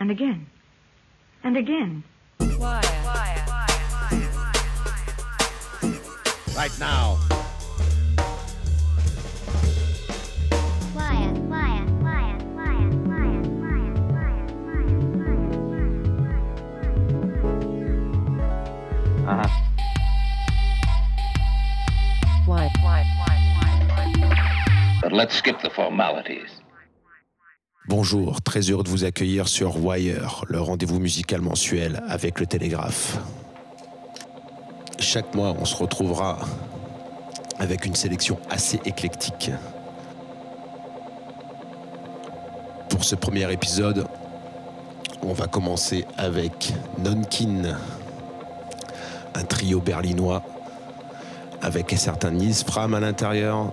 and again, and again. Right now. Uh-huh. But let's skip the formalities. Bonjour, très heureux de vous accueillir sur Wire, le rendez-vous musical mensuel avec le Télégraphe. Chaque mois, on se retrouvera avec une sélection assez éclectique. Pour ce premier épisode, on va commencer avec Nonkin, un trio berlinois avec un certain Nils Fram à l'intérieur.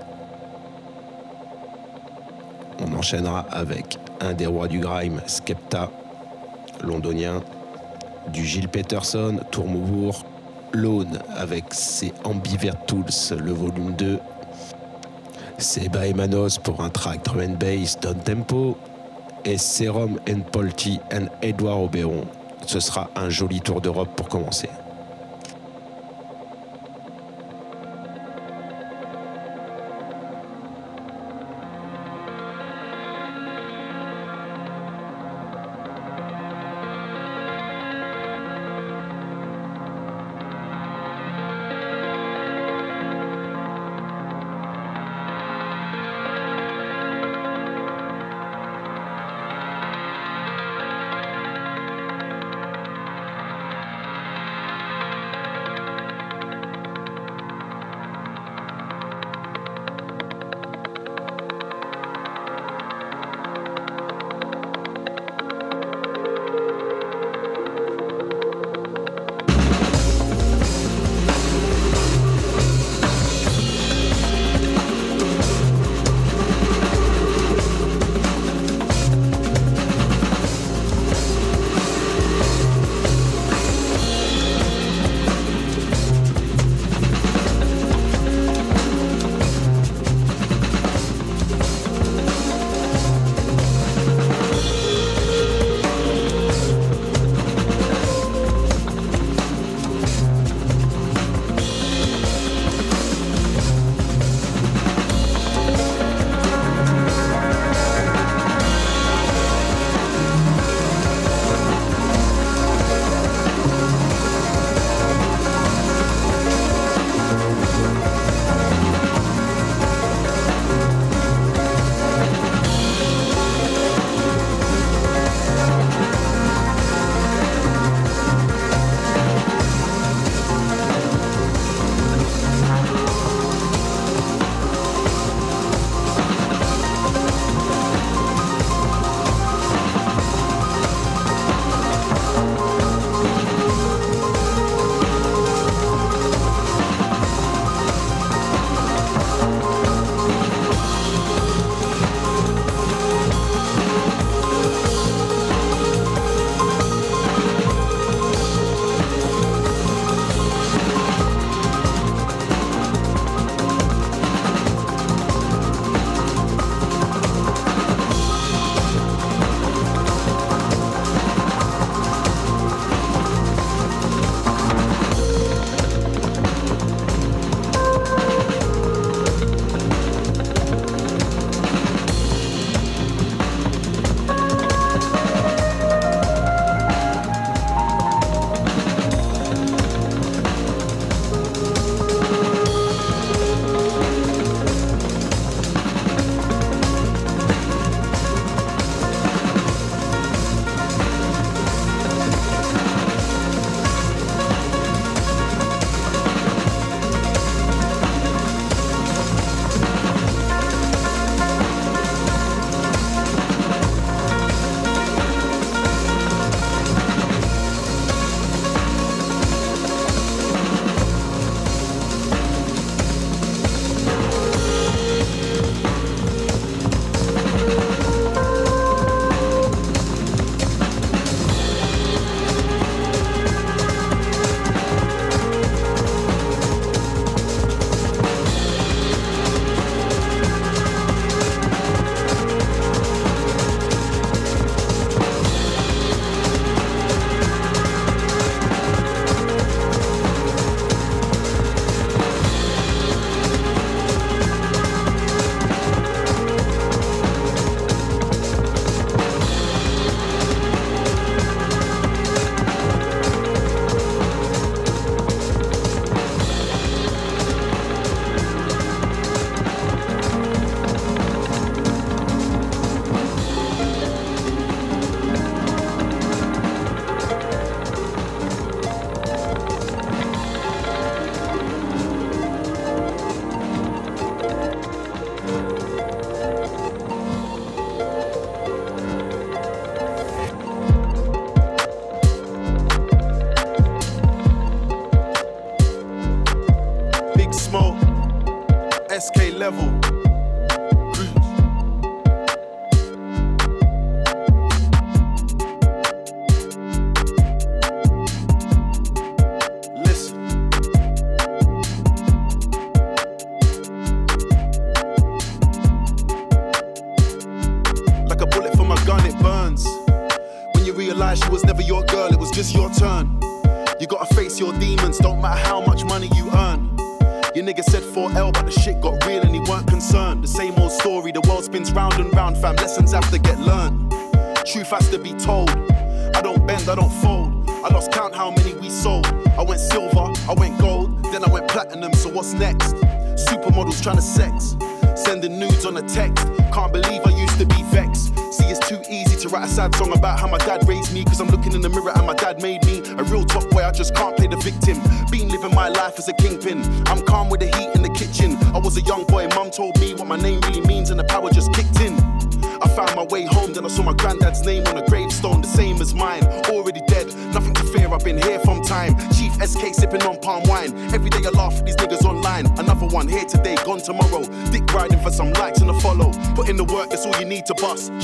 On enchaînera avec un des rois du grime, Skepta, londonien, du Gilles Peterson, Tourmaubourg, Lone avec ses Ambivert Tools, le volume 2, Seba Emanos pour un track drum and bass tempo, et Serum and Polti and Edouard Oberon. Ce sera un joli tour d'Europe pour commencer.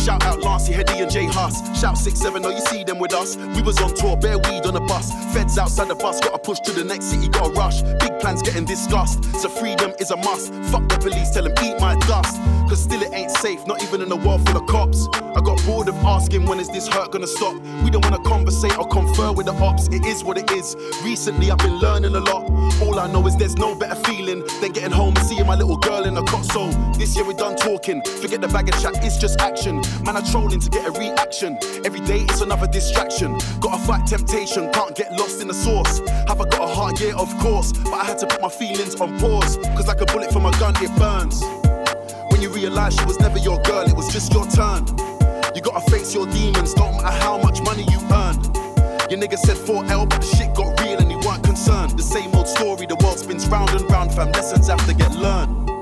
Shout out Lancy, Hetty, and Jay Huss. Shout 6 7 oh, you see them with us. We was on tour, bare weed on the bus. Feds outside the bus, gotta push to the next city, gotta rush. Big plans getting discussed, so freedom is a must. Fuck the police, tell them eat my dust. Cause still it ain't safe, not even in a world full of cops. I got bored of asking when is this hurt gonna stop. We don't wanna conversate or confer with the ops, it is what it is. Recently I've been learning a lot. All I know is there's no better feeling than getting home and seeing my little girl in a cot. So this year we're done talking, forget the bag of chat, it's just action. Man, I'm trolling to get a reaction. Every day it's another distraction. Gotta fight temptation, can't get lost in the source. Have I got a heart? Yeah, of course. But I had to put my feelings on pause, cause like a bullet from a gun, it burns. When you realize she was never your girl, it was just your turn. You gotta face your demons, don't matter how much money you earn. Your nigga said 4L, but the shit got real and he weren't concerned. The same old story, the world spins round and round, fam. Lessons have to get learned.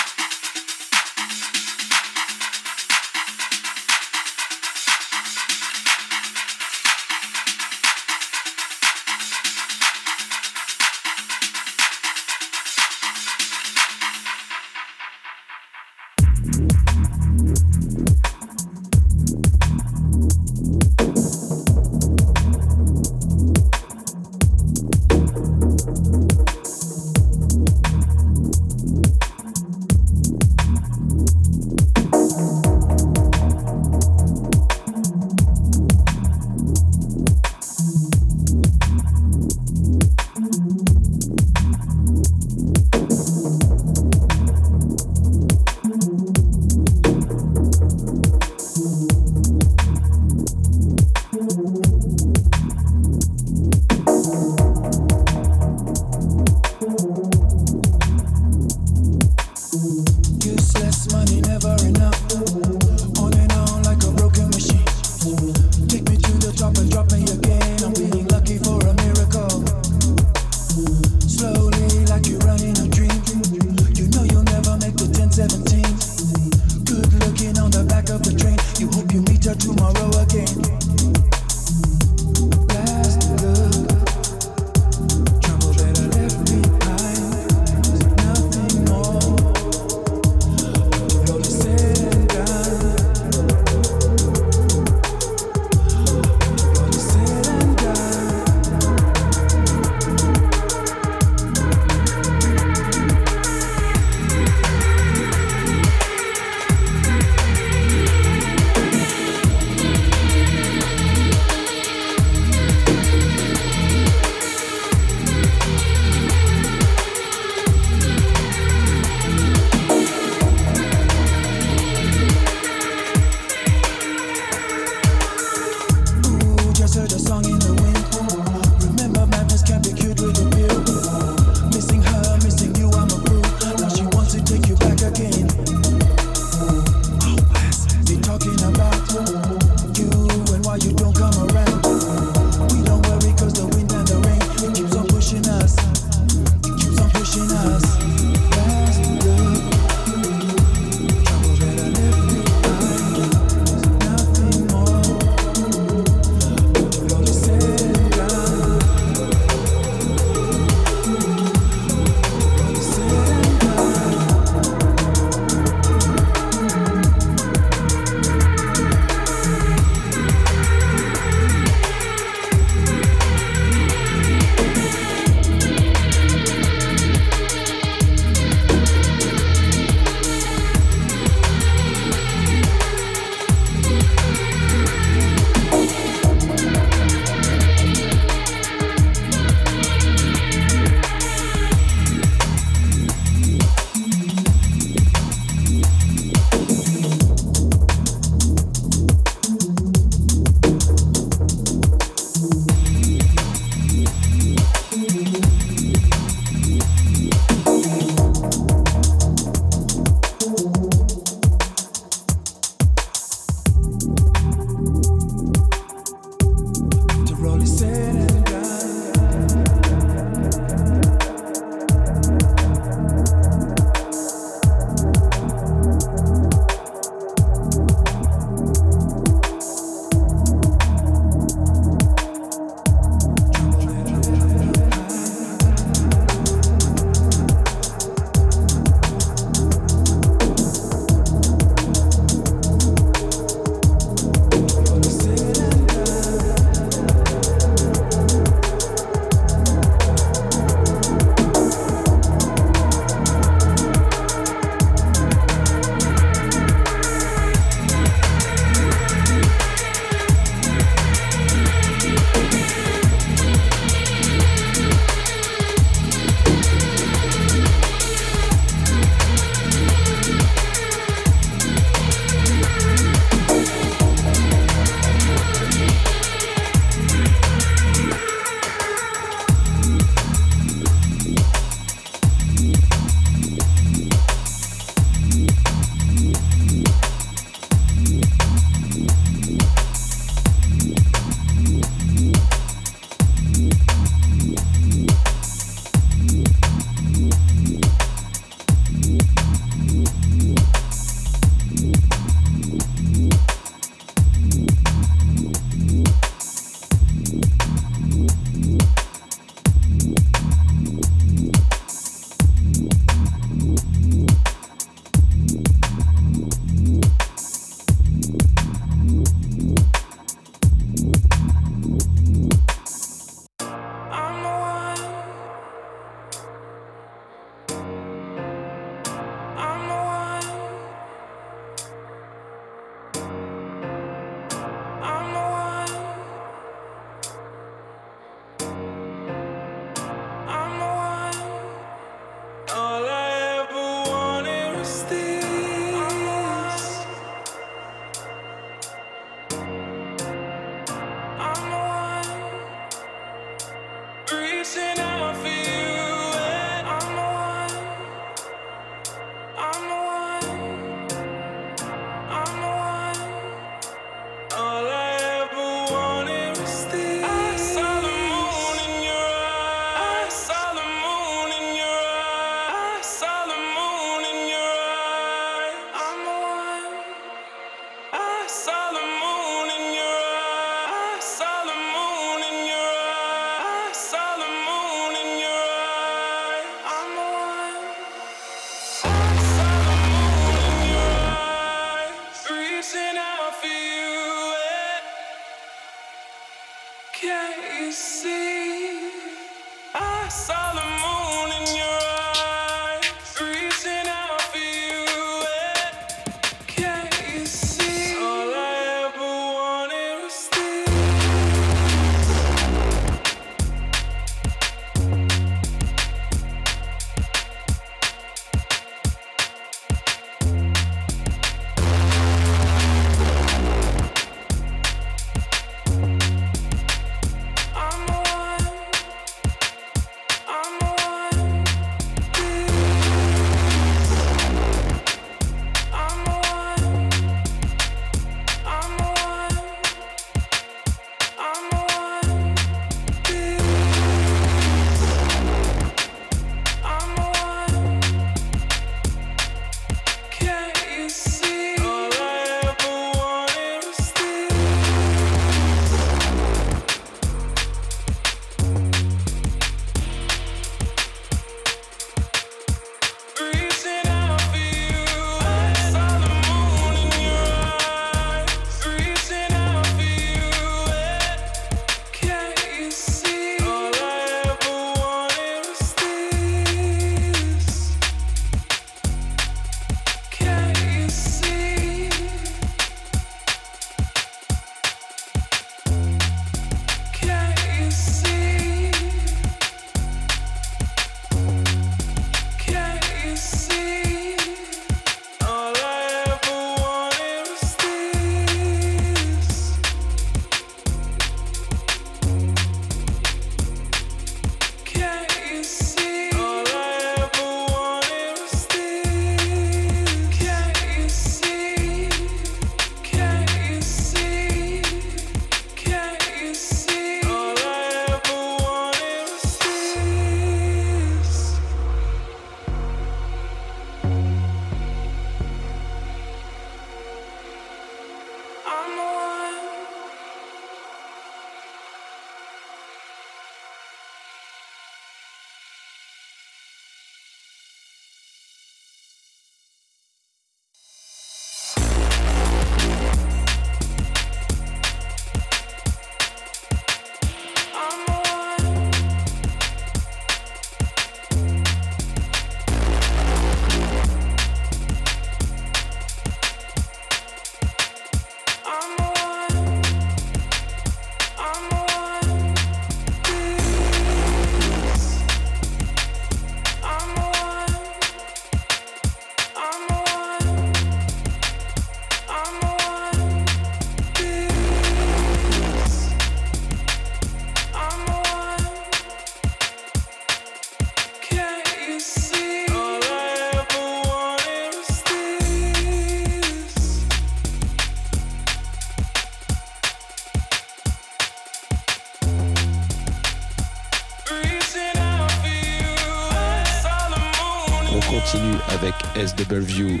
SW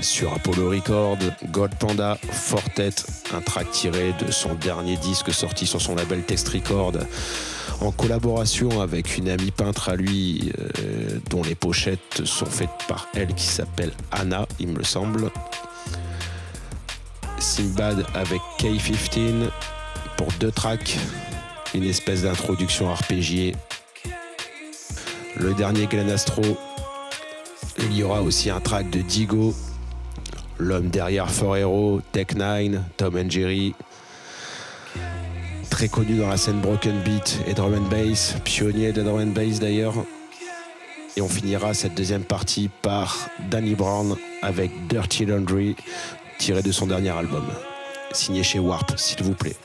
sur Apollo Records, Gold Panda, Fortet, un track tiré de son dernier disque sorti sur son label Text Record, en collaboration avec une amie peintre à lui, euh, dont les pochettes sont faites par elle, qui s'appelle Anna, il me semble. Simbad avec K15 pour deux tracks, une espèce d'introduction arpégiée. Le dernier Glen Astro, il y aura aussi un track de Digo, l'homme derrière Forero, Tech 9, Tom and Jerry. Très connu dans la scène Broken Beat et Drum and Bass, pionnier de Drum and Bass d'ailleurs. Et on finira cette deuxième partie par Danny Brown avec Dirty Laundry, tiré de son dernier album. Signé chez Warp, s'il vous plaît.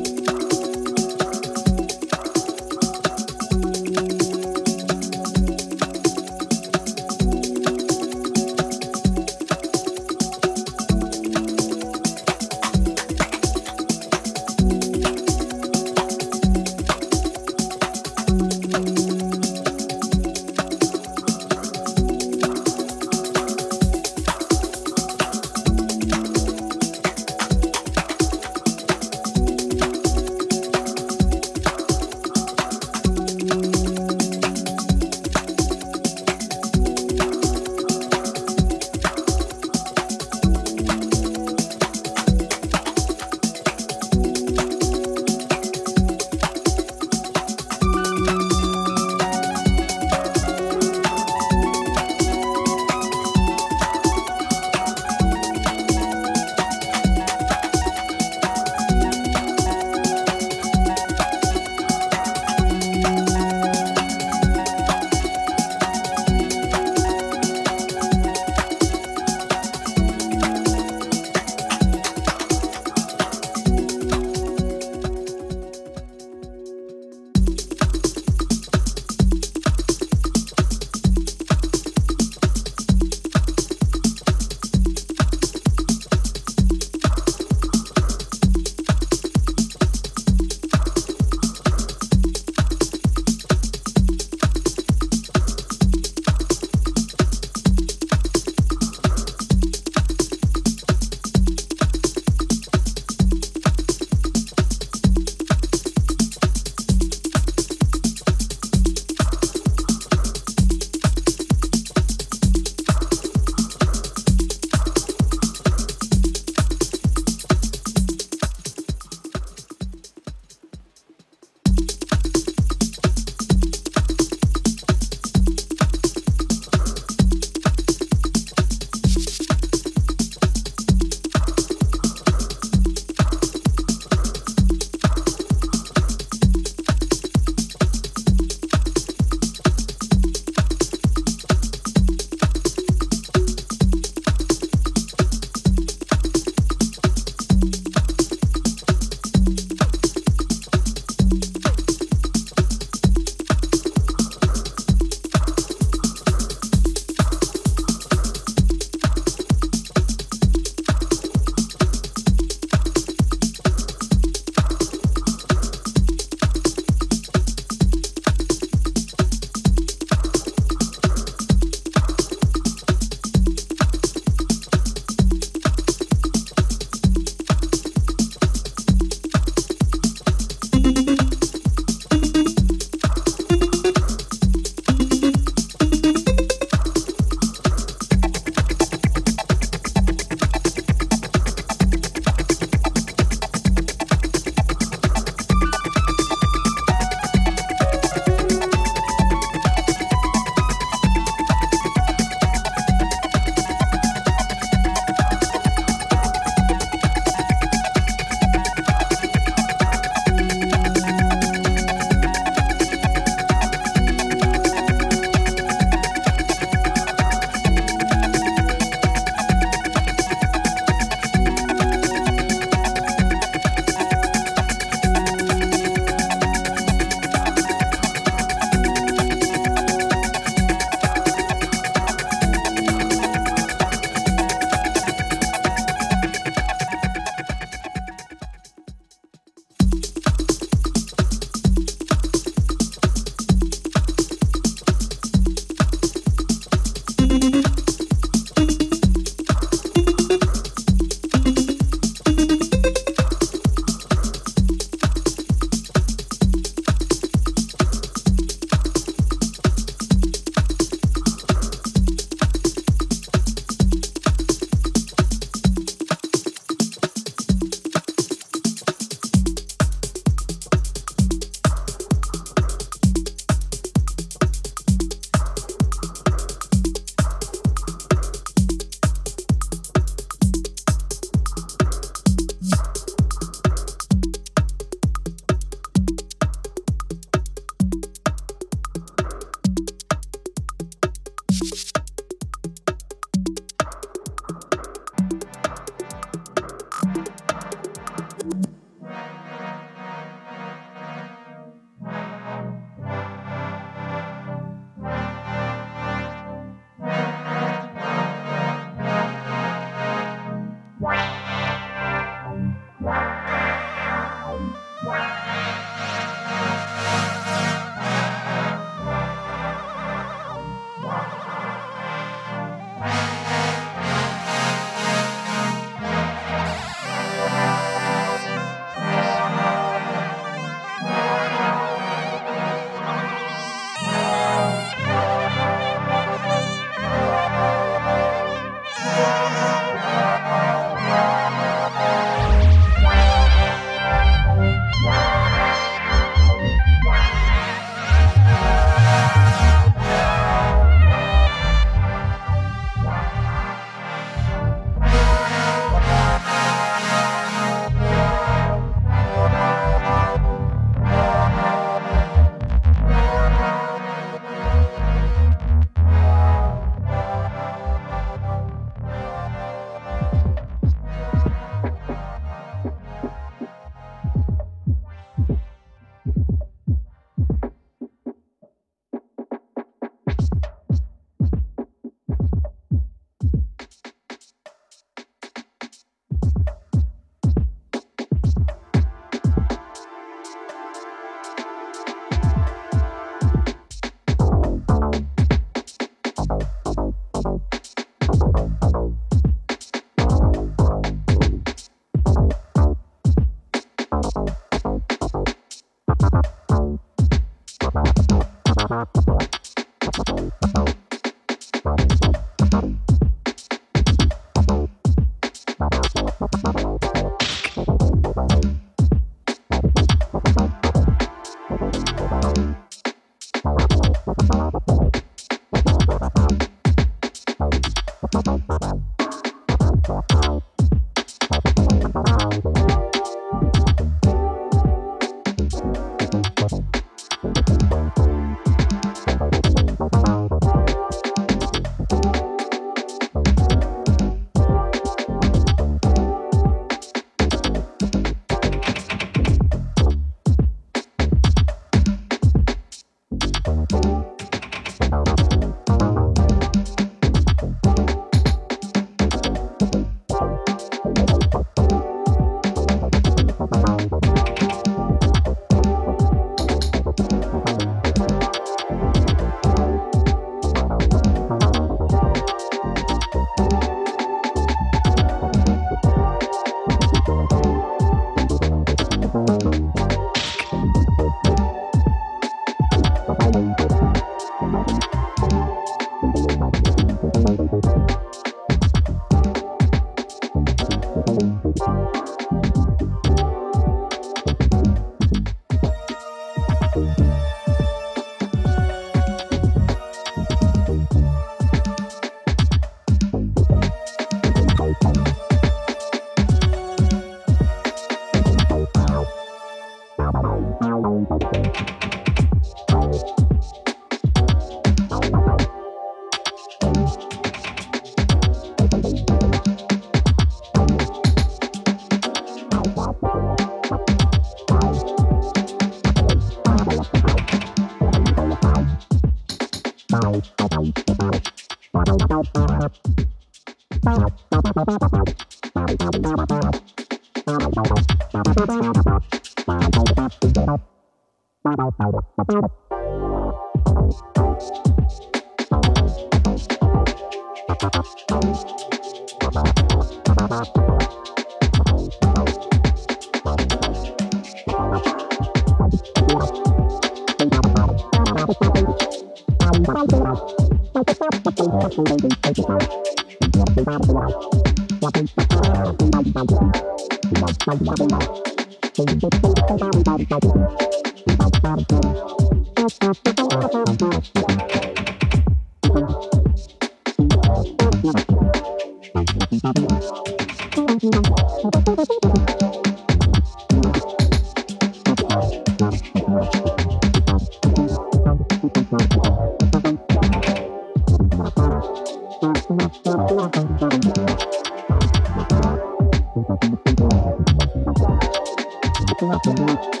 na tua noite.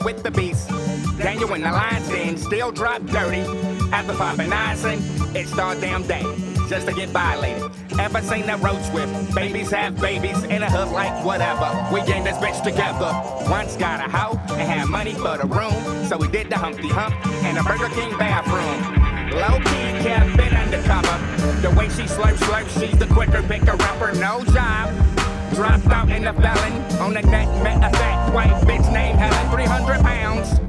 With the beast. Daniel in the lion's den still drop dirty. After popping icing, it's all damn day just to get violated. Ever seen that road swift? Babies have babies in a hood like whatever. We gang this bitch together. Once got a hoe and had money for the room, so we did the Humpty Hump in a Burger King bathroom. Low key kept it undercover. The way she slurps, slurps, she's the quicker picker upper, no job. Dropped out in the felon on the net, met a fat white bitch named Helen, 300 pounds.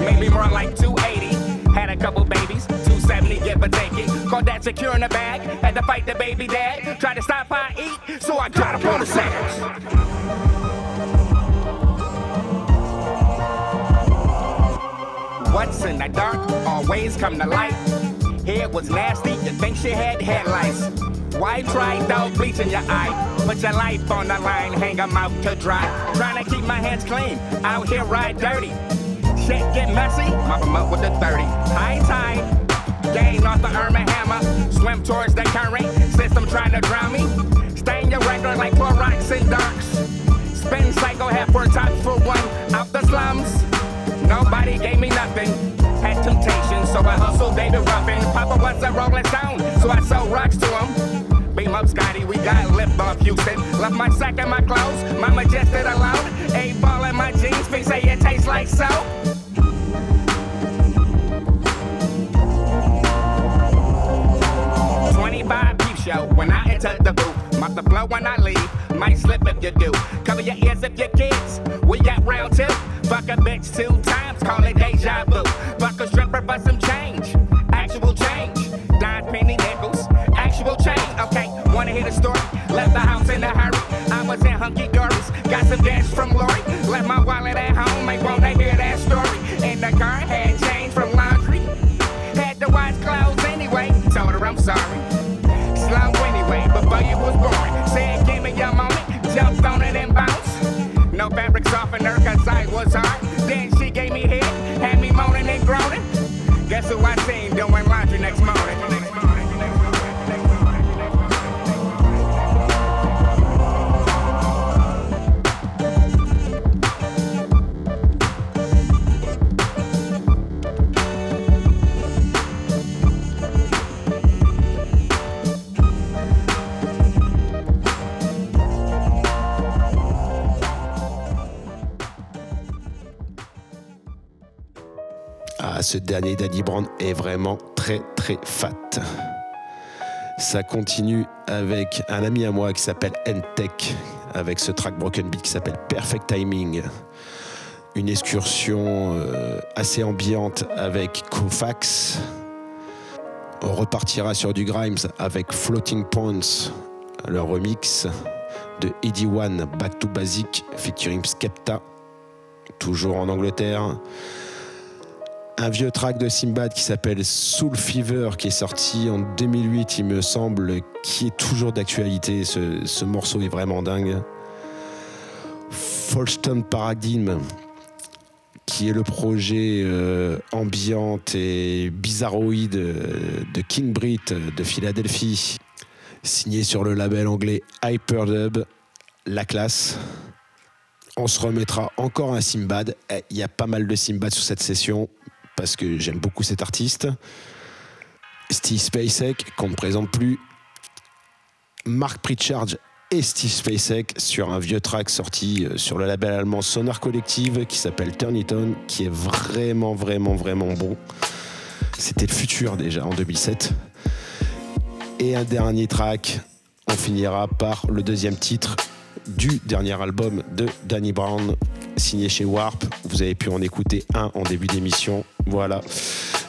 Maybe more like 280. Had a couple babies, 270, give or take it. Called that secure in the bag. Had to fight the baby dad. Tried to stop I eat, so I got up on the sandwich. What's in the dark always come to light. Hair was nasty, you think she had headlights. Why try dog bleach in your eye? Put your life on the line, hang 'em out to dry. Trying to keep my hands clean, out here ride dirty. Shit get messy, mop 'em up with the 30. High tide, gain off the Irma hammer. Swim towards the current, system trying to drown me. Stain your record like Clorox and darks. Spin cycle, half for top for one, out the slums. Nobody gave me nothing. Had temptation, so I hustled David Ruffin. Papa was a Rolling Stone, so I sold rocks to him. Beam up, Scotty, we got lip off Houston. Left my sack and my clothes, mama just did alone. A ball in my jeans, they say it tastes like soap. Twenty-five peep show when I enter the booth. Mop the flow when I leave. Might slip if you do. Cover your ears if your kids. We got round two. Fuck a bitch two times, call it deja vu. Fuck a stripper for some change. Wanna hear the story? Left the house in a hurry. I was in hunky dories. Got some dash from Lori. Left my wallet at home. Ain't wanna hear that story. In the car, had change from laundry. Had to wash clothes anyway. Told her I'm sorry. Slow anyway, before you was born. Said, give me your moment. Jumped on it and bounced. Ce dernier Danny Brown est vraiment très très fat. Ça continue avec un ami à moi qui s'appelle N-Tech, avec ce track Broken Beat qui s'appelle Perfect Timing. Une excursion euh, assez ambiante avec Kofax. On repartira sur du Grimes avec Floating Points, le remix de Eddie One Back to Basic featuring Skepta, toujours en Angleterre un vieux track de Simbad qui s'appelle Soul Fever qui est sorti en 2008 il me semble qui est toujours d'actualité. Ce, ce morceau est vraiment dingue. Folston Paradigm qui est le projet euh, ambiante et bizarroïde euh, de King Brit euh, de Philadelphie. Signé sur le label anglais Hyperdub la classe. On se remettra encore un Simbad. Eh, Il y a pas mal de Simbad sur cette session parce que j'aime beaucoup cet artiste. Steve Spacek, qu'on ne présente plus. Mark Pritchard et Steve Spacek sur un vieux track sorti euh, sur le label allemand Sonar Collective qui s'appelle Turn It On, qui est vraiment, vraiment, vraiment bon. C'était le futur déjà en 2007. Et un dernier track, on finira par le deuxième titre du dernier album de Danny Brown, signé chez Warp. Vous avez pu en écouter un en début d'émission. Voilà.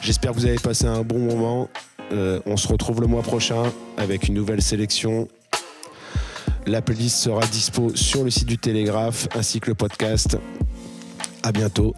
J'espère que vous avez passé un bon moment. Euh, on se retrouve le mois prochain avec une nouvelle sélection. La playlist sera dispo sur le site du Télégraphe ainsi que le podcast. À bientôt.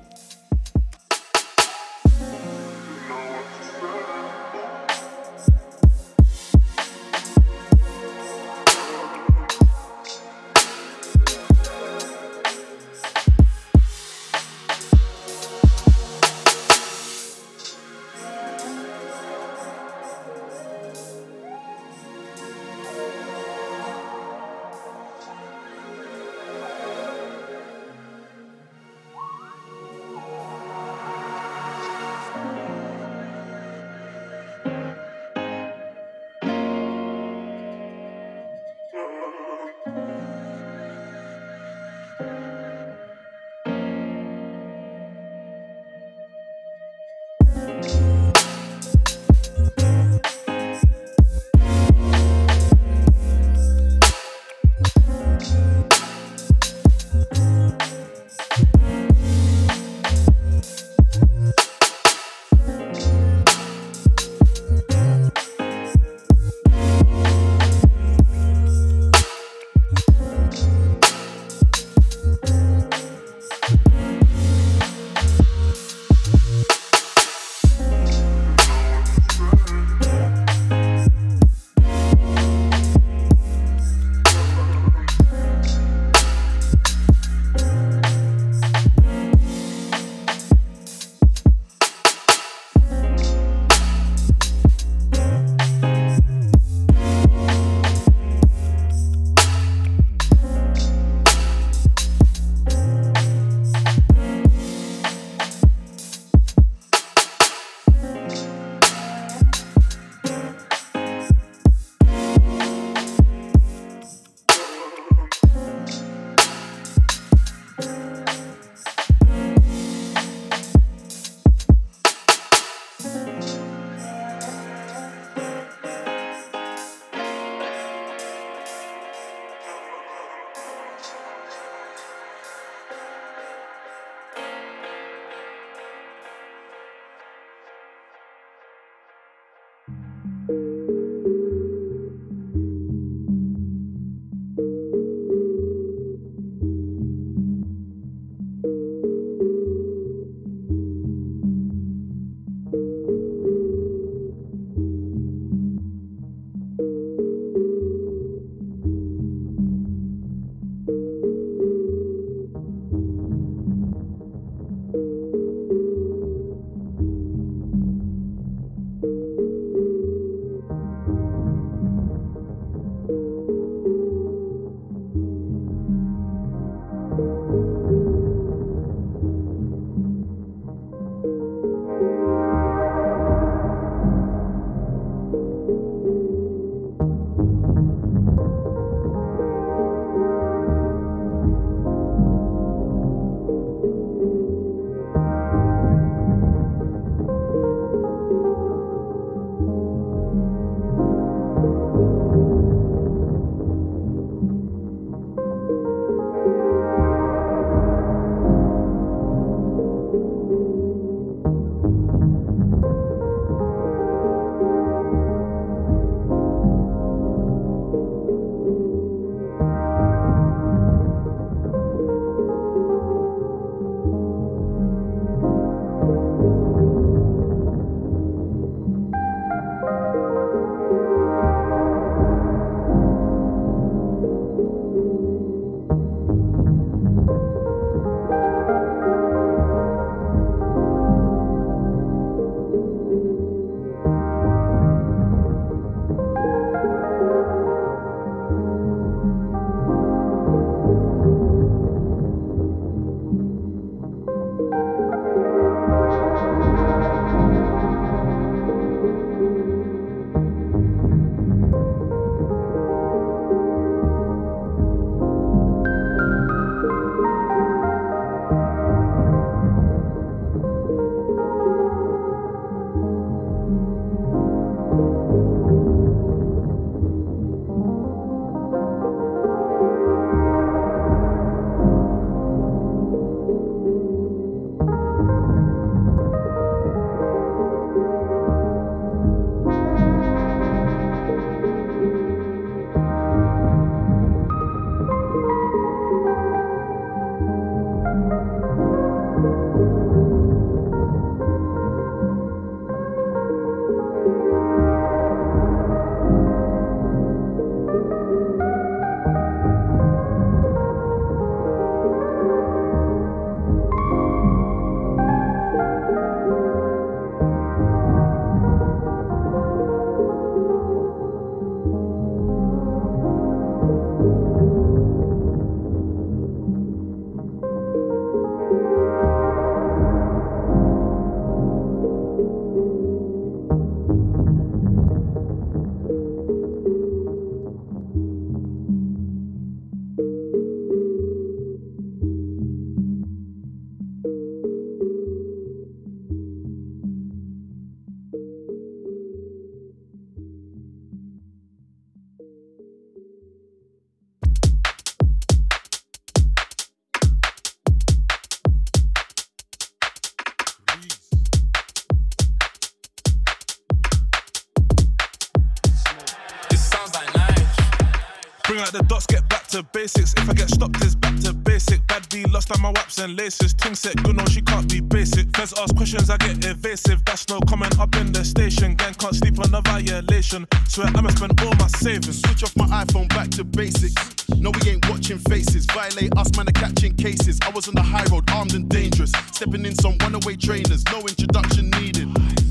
Swear I'ma spend all my savings. Switch off my iPhone back to basics. No, we ain't watching faces. Violate us, man, are catching cases. I was on the high road, armed and dangerous. Stepping in some runaway trainers, no introduction needed.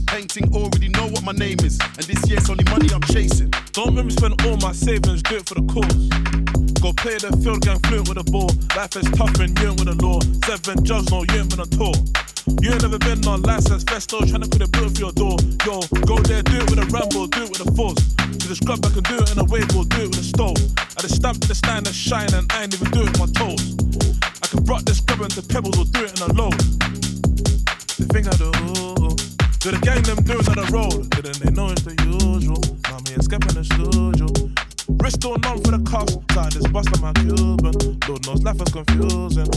Painting already know what my name is. And this year's only money I'm chasing. Don't make me spend all my savings, do it for the cause. Go play the field, gang fluent with the ball. Life is tough and you ain't with the law. Seven judge, no, you ain't been on tour. You ain't never been on license, festo, tryna put a bill for your door. Yo, go there, do it with a ramble, do it with a force. To the scrub, I can do it in a wave or do it with a stove. I just stamp the stand and shine and I ain't even do it with my toes. I can rock this scrub into pebbles or do it in a load. The thing I do, do the gang them do it on the road. Didn't they know it's the usual? And Skep in the studio. Wrist all numb for the cuffs, side this bust on my Cuban. Lord knows life is confusing.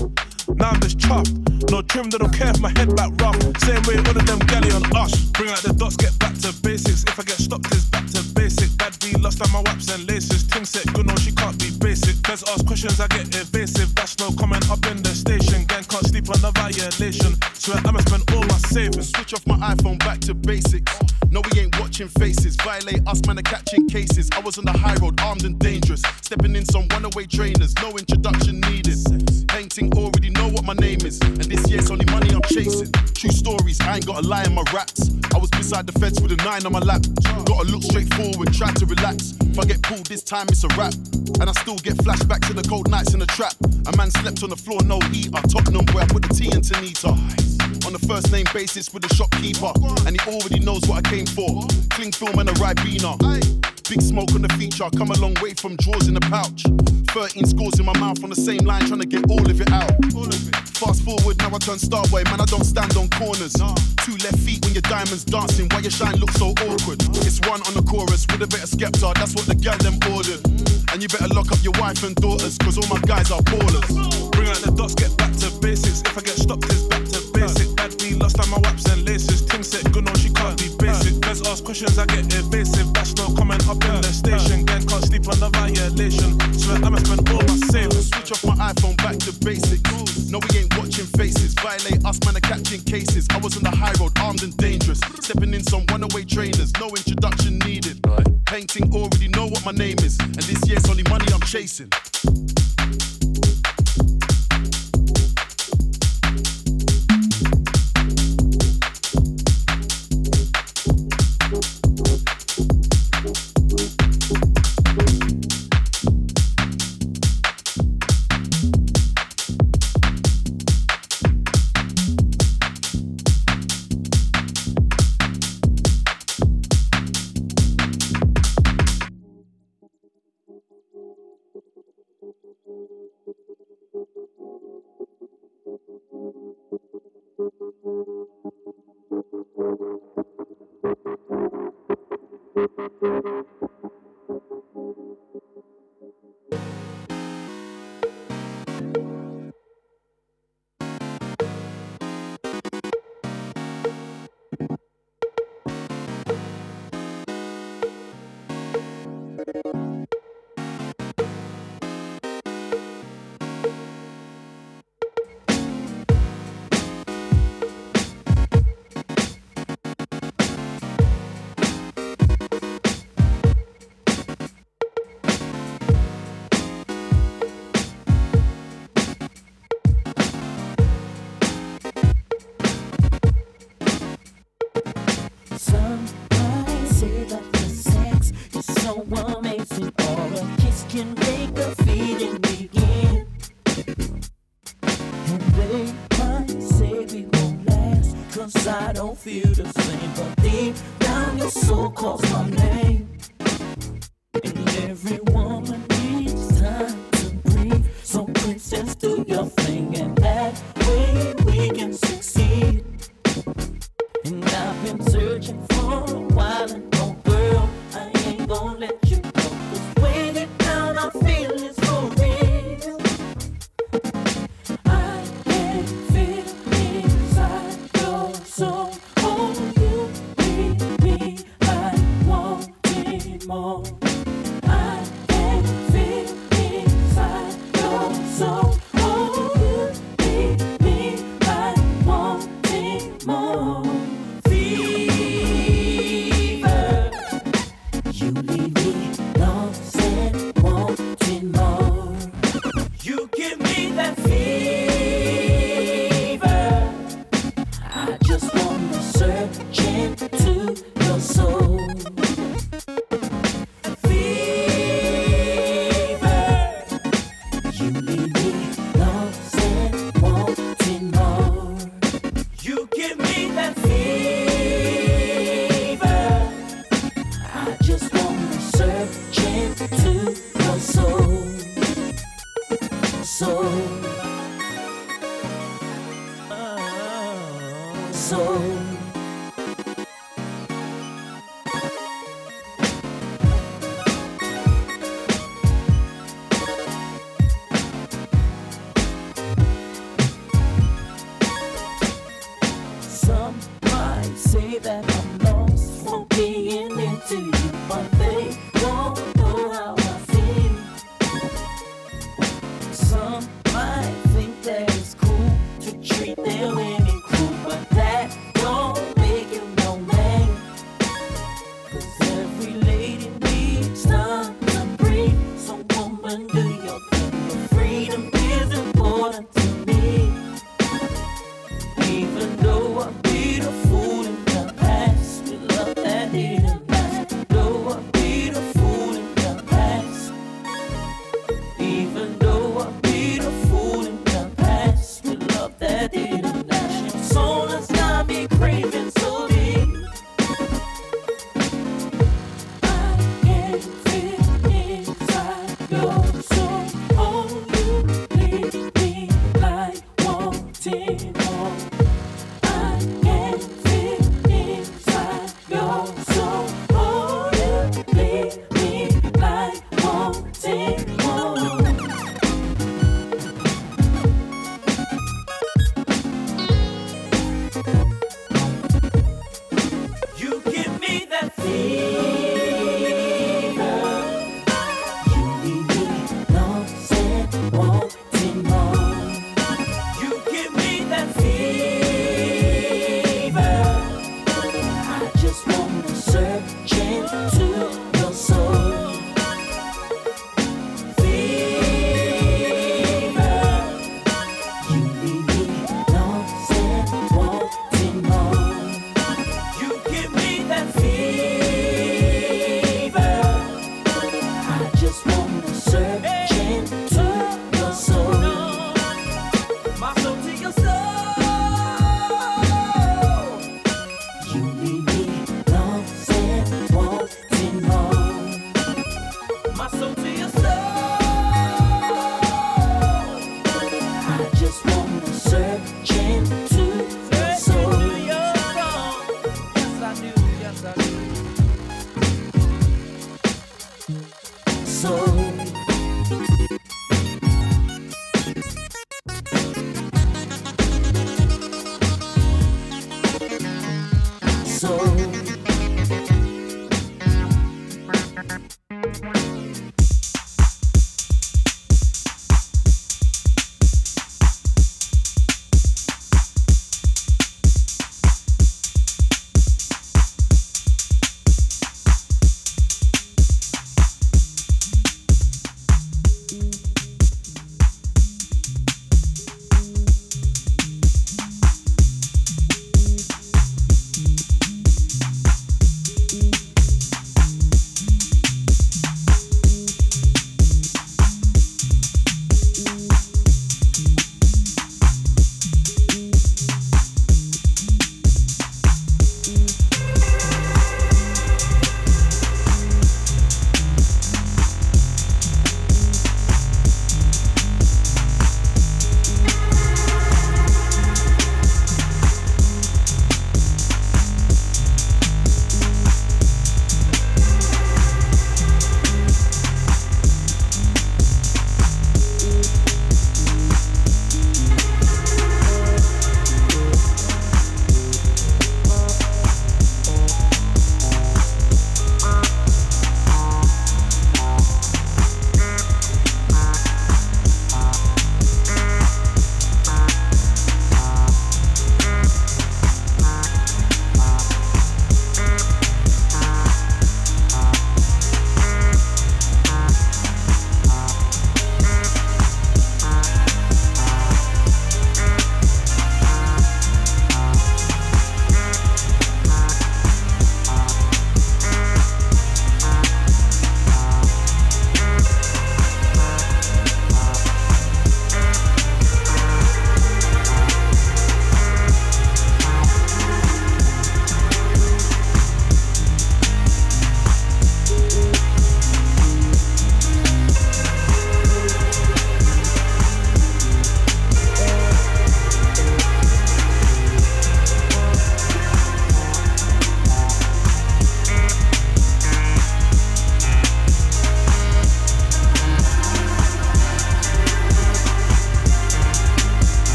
Now I'm just chuffed. No trim, they don't care if my head back rough. Same way all of them galley on us. Bring out the dots, get back to basics. If I get stopped, it's back to basic. Bad B lost on my waps and laces. Ting set good, no, she can't be basic. Feds ask questions, I get evasive. That's no comment up in the station. Gang can't sleep on a violation. Swear I'ma spend all my savings. Switch off my iPhone back to basics. No, we ain't watching faces. Violate us, man, are catching cases. I was on the high road, armed and dangerous. Stepping in some runaway trainers, no introduction needed. Painting already know what my name is. And this year's only money I'm chasing. True stories, I ain't got a lie in my raps. I was beside the fence with a nine on my lap. Gotta look straight forward, try to relax. If I get pulled this time, it's a wrap. And I still get flashbacks to the cold nights in the trap. A man slept on the floor, no heater. Tottenham where I put the tea into Nita. On the first name basis with the shopkeeper. And he already knows what I came for. Cling film and a Ribena. Big smoke on the feature, I come a long way from drawers in the pouch. 13 scores in my mouth on the same line, trying to get all of it out. Fast forward, now I turn starboy, man, I don't stand on corners. Two left feet when your diamonds dancing, why your shine looks so awkward? It's one on the chorus with a bit of Skepta, that's what the gal them ordered. And you better lock up your wife and daughters, cause all my guys are ballers. Bring out the dots, get back to basics. If I get stopped, it's back ask questions, I get evasive. That's no comment up in the station. Gang can't sleep on the violation. Swear I'ma spend all my savings. Switch off my iPhone back to basics. No, we ain't watching faces. Violate us, man, are catching cases. I was on the high road, armed and dangerous. Stepping in some runaway trainers, no introduction needed. Painting already know what my name is. And this year's only money I'm chasing.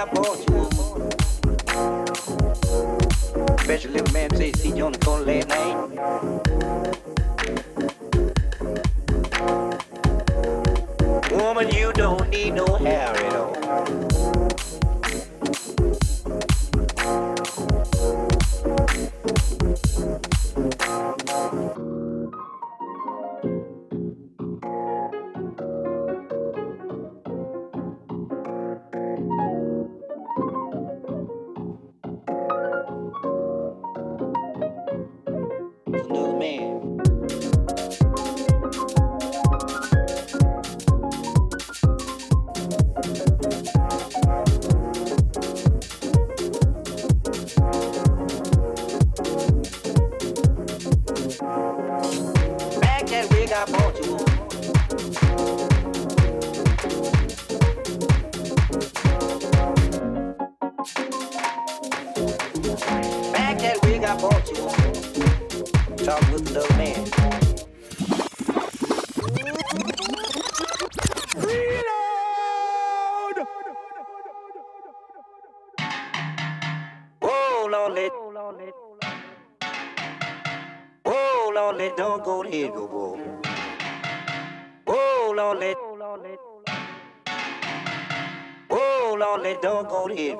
I brought you. Special little man said, see you on the phone late night. Woman, you don't need no hair at all. oraya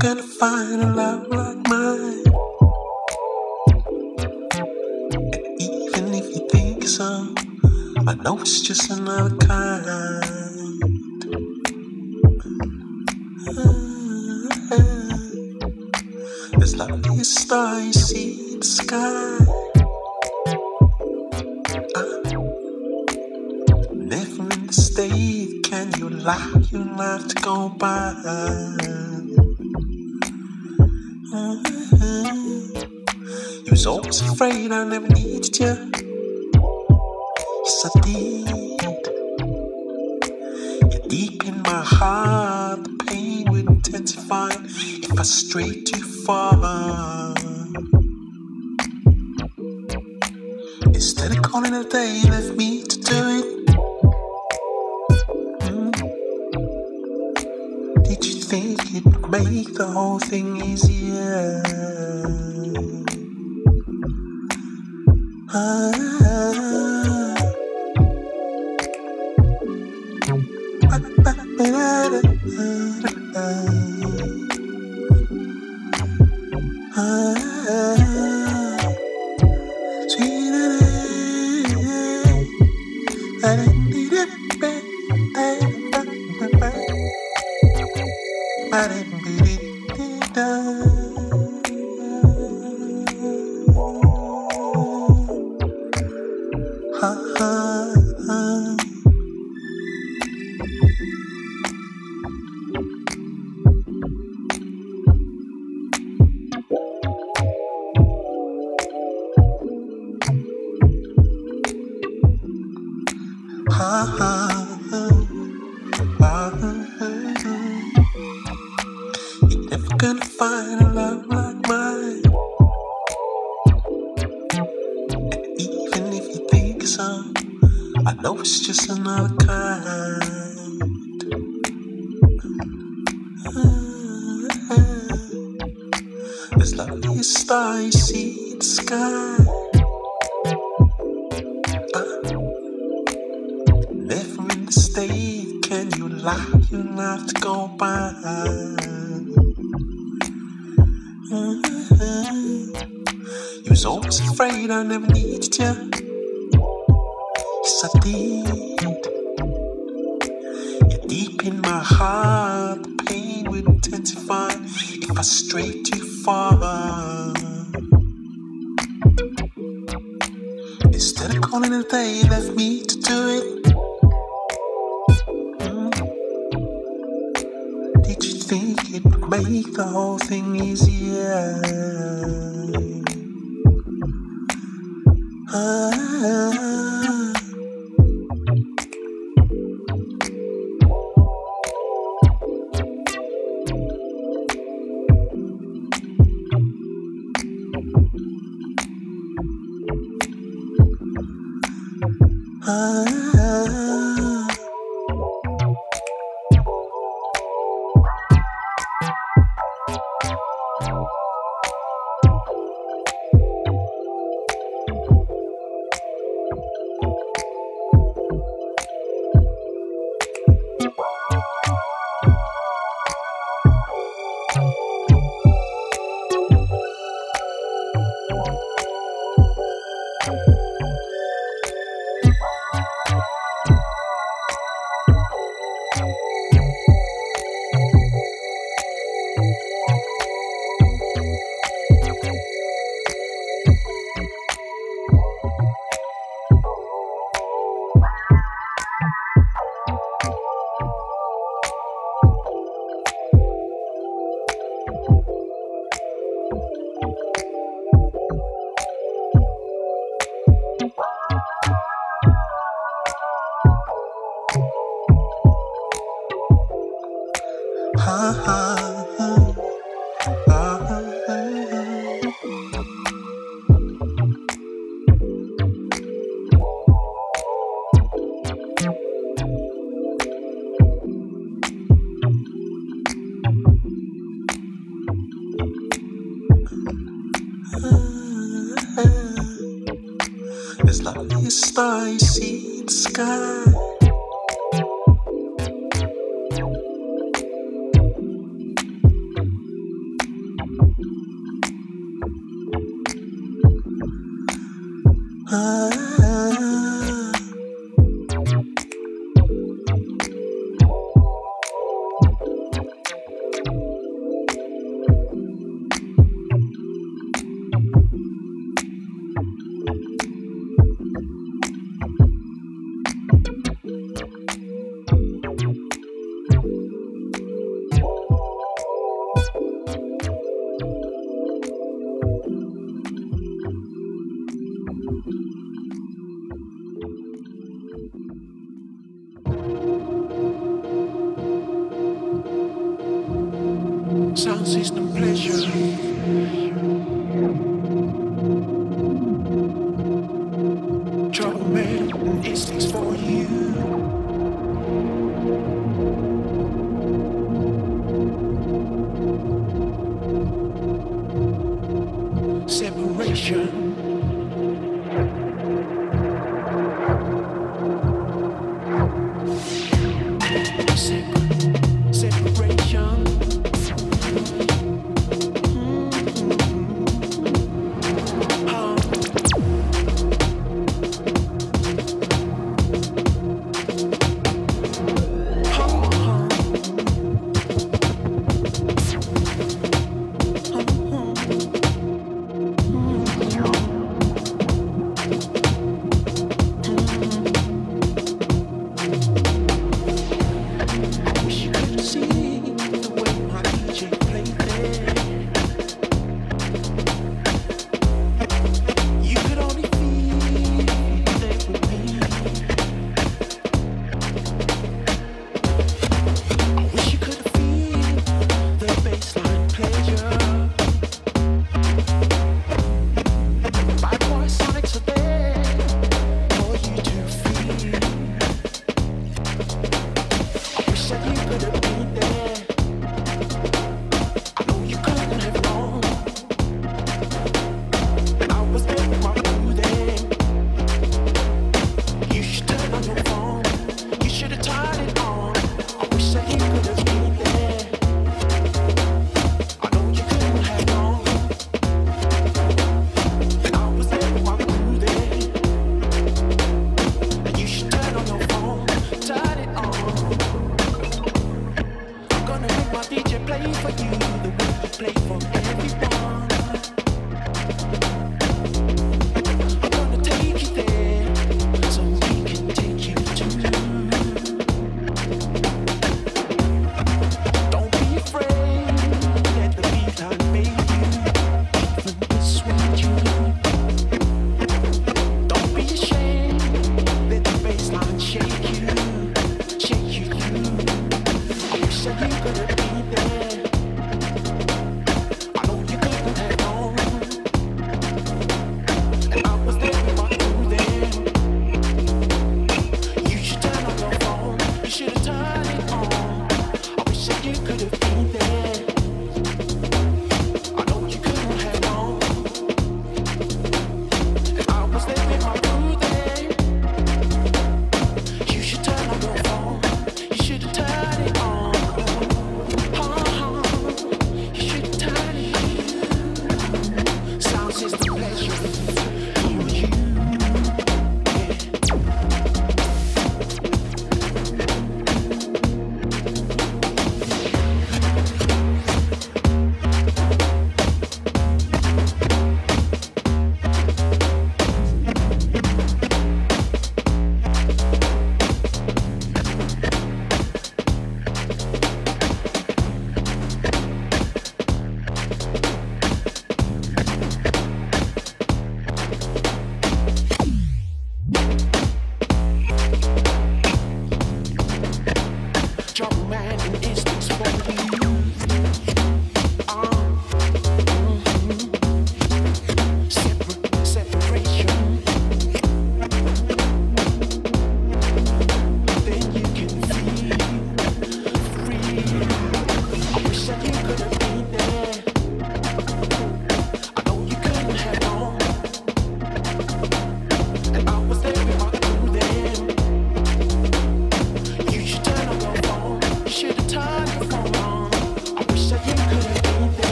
gonna find a love like mine. And even if you think so, I know it's just another kind. As lovely a star you see in the sky. afraid I never needed you. Yes, I did. You're deep in my heart, the pain would intensify if I strayed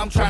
I'm trying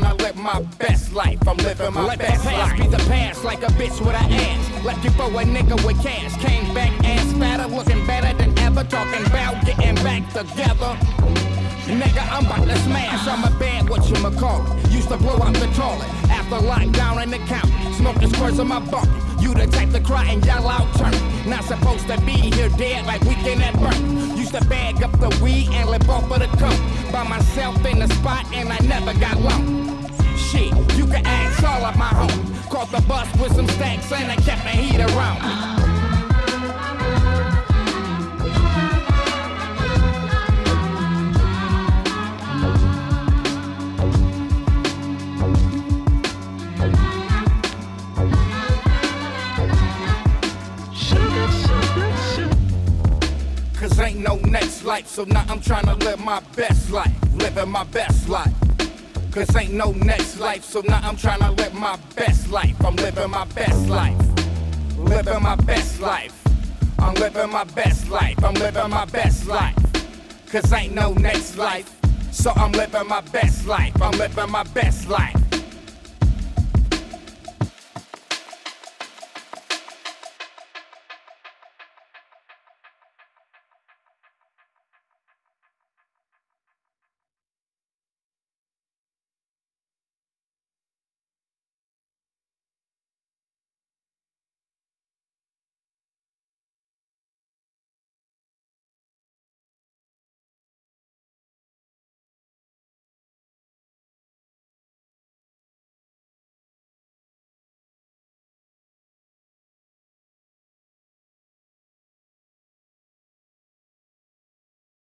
living my best life. I'm living my best life.